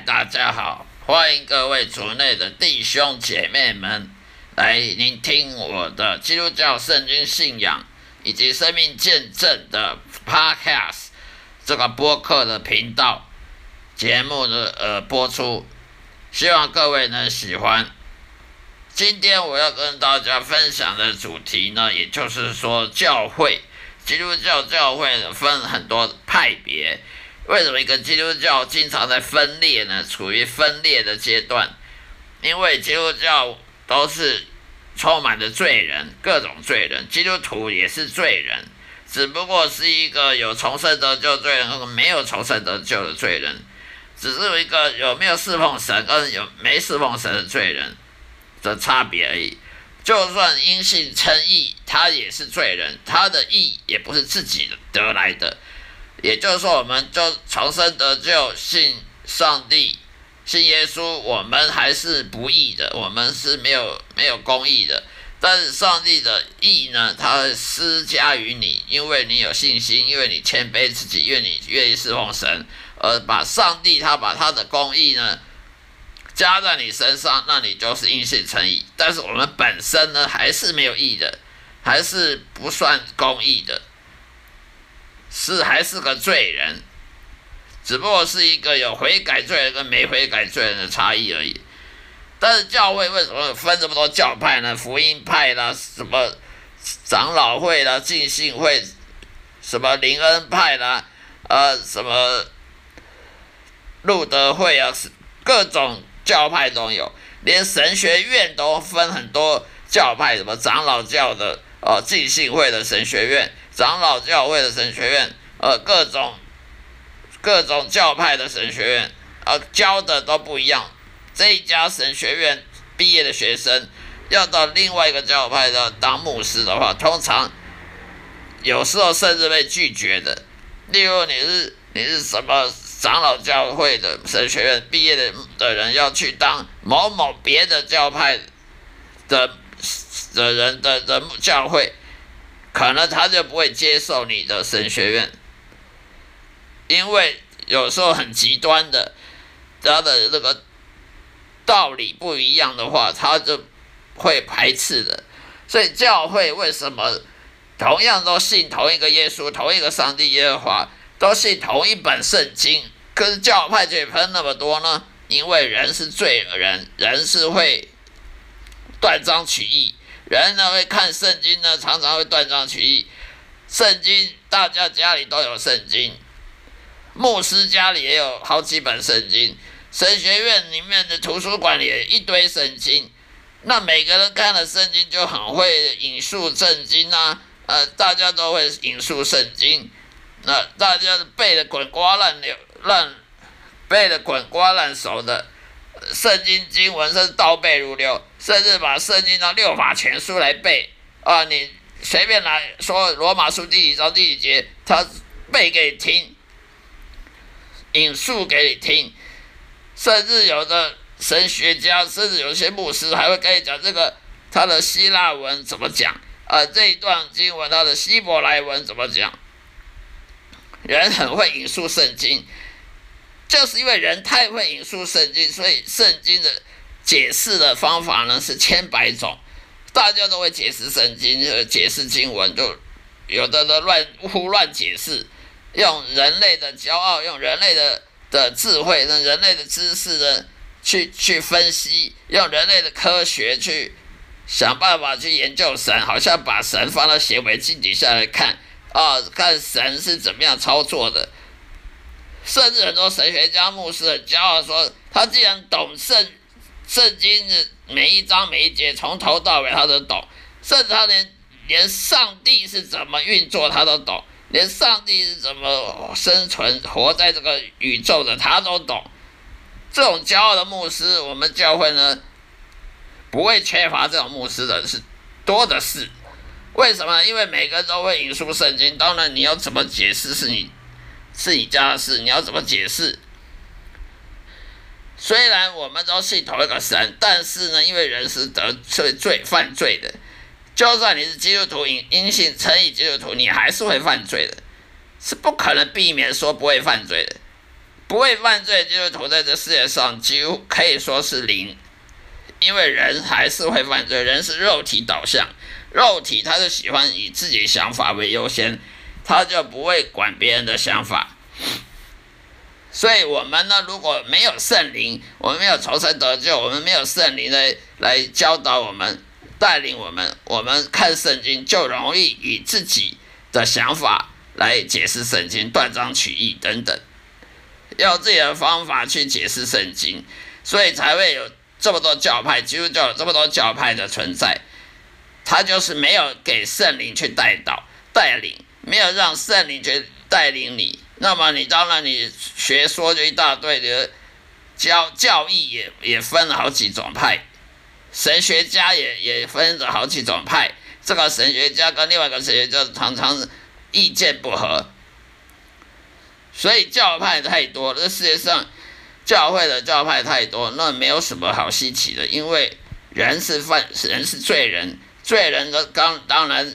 大家好，欢迎各位族内的弟兄姐妹们来聆听我的基督教圣经信仰以及生命见证的 Podcast 这个播客的频道节目的呃播出，希望各位能喜欢。今天我要跟大家分享的主题呢，也就是说教会，基督教教会分很多派别。为什么一个基督教经常在分裂呢？处于分裂的阶段，因为基督教都是充满着罪人，各种罪人，基督徒也是罪人，只不过是一个有重生得救罪人和没有重生得救的罪人，只是一个有没有侍奉神跟有没侍奉神的罪人的差别而已。就算因信称义，他也是罪人，他的义也不是自己得来的。也就是说，我们就重生得救，信上帝，信耶稣，我们还是不义的，我们是没有没有公义的。但是上帝的义呢，他施加于你，因为你有信心，因为你谦卑自己，因为你愿意侍奉神，而把上帝他把他的公义呢加在你身上，那你就是因信成义。但是我们本身呢，还是没有义的，还是不算公义的。是还是个罪人，只不过是一个有悔改罪人跟没悔改罪人的差异而已。但是教会为什么分这么多教派呢？福音派啦，什么长老会啦，浸信会，什么灵恩派啦，呃，什么路德会啊，各种教派都有，连神学院都分很多教派，什么长老教的，呃，浸信会的神学院。长老教会的神学院，呃，各种各种教派的神学院，呃，教的都不一样。这一家神学院毕业的学生，要到另外一个教派的当牧师的话，通常有时候甚至被拒绝的。例如，你是你是什么长老教会的神学院毕业的的人，要去当某某别的教派的的人的人教会。可能他就不会接受你的神学院，因为有时候很极端的，他的那个道理不一样的话，他就会排斥的。所以教会为什么同样都信同一个耶稣、同一个上帝耶和华，都信同一本圣经，可是教派却分那么多呢？因为人是罪人，人是会断章取义。人呢会看圣经呢，常常会断章取义。圣经大家家里都有圣经，牧师家里也有好几本圣经，神学院里面的图书馆里一堆圣经。那每个人看了圣经就很会引述圣经啊，呃，大家都会引述圣经，那大家背的滚瓜烂流烂，背的滚瓜烂熟的。圣经经文是倒背如流，甚至把圣经的六法全书来背啊！你随便来说罗马书第几章第几节，他背给你听，引述给你听。甚至有的神学家，甚至有些牧师还会跟你讲这个他的希腊文怎么讲啊？这一段经文他的希伯来文怎么讲？人很会引述圣经。就是因为人太会引述圣经，所以圣经的解释的方法呢是千百种，大家都会解释圣经，解释经文，就有的的乱胡乱解释，用人类的骄傲，用人类的的智慧，用人类的知识呢去去分析，用人类的科学去想办法去研究神，好像把神放到显微镜底下来看，啊，看神是怎么样操作的。甚至很多神学家、牧师很骄傲说，他既然懂圣圣经的每一章每一节，从头到尾他都懂，甚至他连连上帝是怎么运作他都懂，连上帝是怎么生存活在这个宇宙的他都懂。这种骄傲的牧师，我们教会呢不会缺乏这种牧师的是多的是。为什么？因为每个人都会引述圣经，当然你要怎么解释是你。是你家的事，你要怎么解释？虽然我们都信同一个神，但是呢，因为人是得罪罪犯罪的，就算你是基督徒，因因信称义基督徒，你还是会犯罪的，是不可能避免说不会犯罪的。不会犯罪基督徒在这世界上几乎可以说是零，因为人还是会犯罪，人是肉体导向，肉体他是喜欢以自己想法为优先，他就不会管别人的想法。所以，我们呢，如果没有圣灵，我们没有重生得救，我们没有圣灵来来教导我们、带领我们，我们看圣经就容易以自己的想法来解释圣经，断章取义等等，用自己的方法去解释圣经，所以才会有这么多教派，基督教有这么多教派的存在。他就是没有给圣灵去带导、带领，没有让圣灵去带领你。那么你当然你学说就一大堆的教教义也也分了好几种派，神学家也也分着好几种派，这个神学家跟另外一个神学家常常意见不合，所以教派太多，这世界上教会的教派太多，那没有什么好稀奇的，因为人是犯人是罪人，罪人的当当然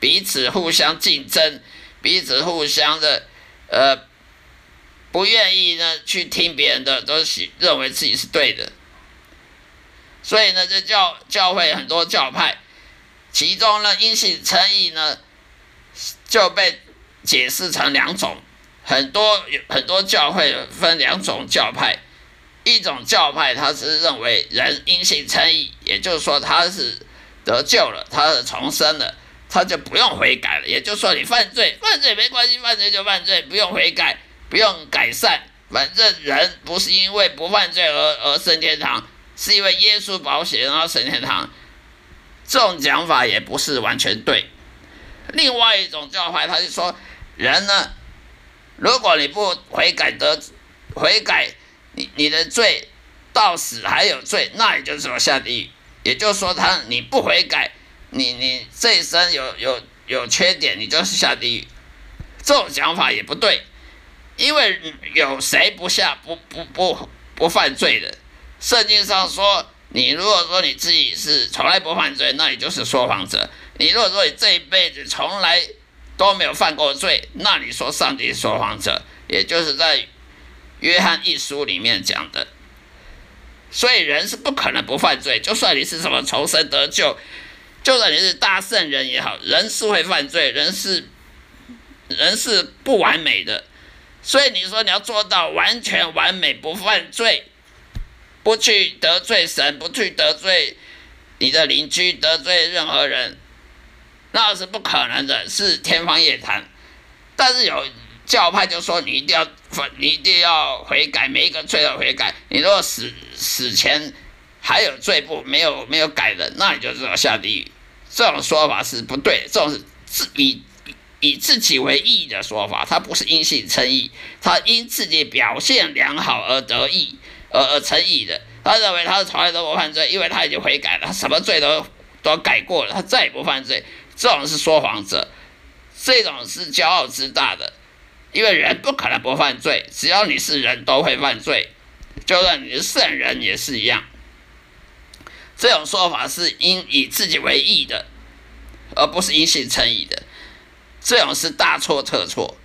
彼此互相竞争。彼此互相的，呃，不愿意呢去听别人的，都是认为自己是对的。所以呢，这教教会很多教派，其中呢，因信称义呢，就被解释成两种，很多很多教会分两种教派，一种教派他是认为人因信称义，也就是说他是得救了，他是重生了。他就不用悔改了，也就是说，你犯罪，犯罪没关系，犯罪就犯罪，不用悔改，不用改善，反正人不是因为不犯罪而而升天堂，是因为耶稣保险然后升天堂。这种讲法也不是完全对。另外一种教派，他就说，人呢，如果你不悔改得悔改，你你的罪到死还有罪，那也就是说下地狱。也就是说，他你不悔改。你你这一生有有有缺点，你就是下地狱，这种想法也不对，因为有谁不下不不不不犯罪的？圣经上说，你如果说你自己是从来不犯罪，那你就是说谎者；你如果说你这一辈子从来都没有犯过罪，那你说上帝说谎者，也就是在约翰一书里面讲的。所以人是不可能不犯罪，就算你是什么重生得救。就算你是大圣人也好，人是会犯罪，人是人是不完美的，所以你说你要做到完全完美不犯罪，不去得罪神，不去得罪你的邻居，得罪任何人，那是不可能的，是天方夜谭。但是有教派就说你一定要你一定要悔改，每一个罪都悔改。你如果死死前还有罪不没有没有改的，那你就是要下地狱。这种说法是不对，这种是自以以自己为义的说法，他不是因信称义，他因自己表现良好而得义而而称义的。他认为他是从来都不犯罪，因为他已经悔改了，他什么罪都都改过了，他再也不犯罪。这种是说谎者，这种是骄傲自大的，因为人不可能不犯罪，只要你是人都会犯罪，就算你是圣人也是一样。这种说法是因以自己为义的，而不是因信称义的，这种是大错特错。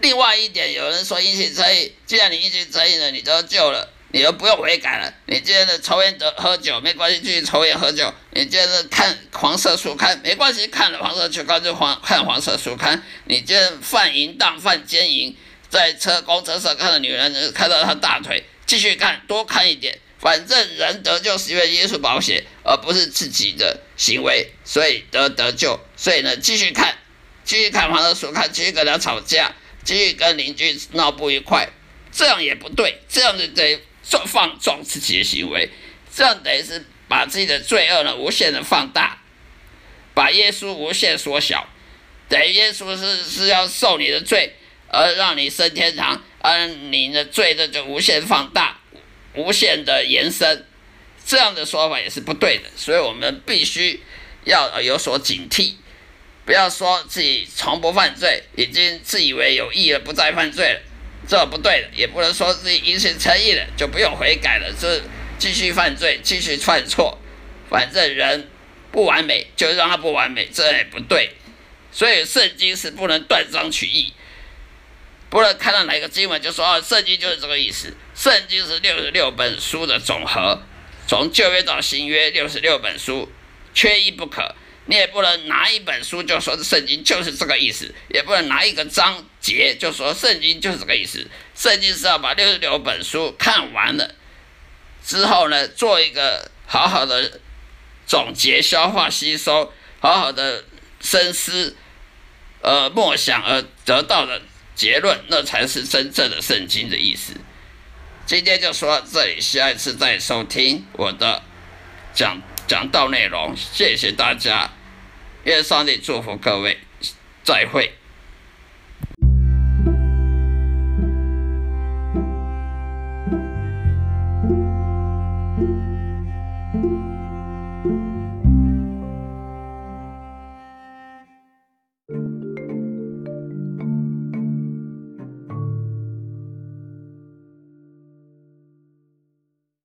另外一点，有人说因信称义，既然你因信称义了，你得救了，你就不用悔改了。你今天的抽烟得喝酒没关系，继续抽烟喝酒。你今天看黄色书刊没关系，看了黄色书刊就黄看黄色书刊。你今天犯淫荡犯奸淫，在车公车上看到女人看到她大腿，继续看多看一点。反正人得救是因为耶稣保险，而不是自己的行为，所以得得救。所以呢，继续看，继续看黄色书看，继续跟他吵架，继续跟邻居闹不愉快，这样也不对，这样子得放放纵自己的行为，这样等于是把自己的罪恶呢无限的放大，把耶稣无限缩小，等于耶稣是是要受你的罪，而让你升天堂，而你的罪呢就无限放大。无限的延伸，这样的说法也是不对的，所以我们必须要有所警惕，不要说自己从不犯罪，已经自以为有意了，不再犯罪了，这不对的；也不能说自己因信诚意了就不用悔改了，这继续犯罪，继续犯错，反正人不完美，就让他不完美，这也不对。所以圣经是不能断章取义，不论看到哪一个经文就说哦，圣经就是这个意思。圣经是六十六本书的总和，从旧约到新约，六十六本书，缺一不可。你也不能拿一本书就说圣经就是这个意思，也不能拿一个章节就说圣经就是这个意思。圣经是要把六十六本书看完了之后呢，做一个好好的总结、消化、吸收，好好的深思，呃，默想而得到的结论，那才是真正的圣经的意思。今天就说这里，下一次再收听我的讲讲道内容。谢谢大家。愿上帝祝福各位，再会。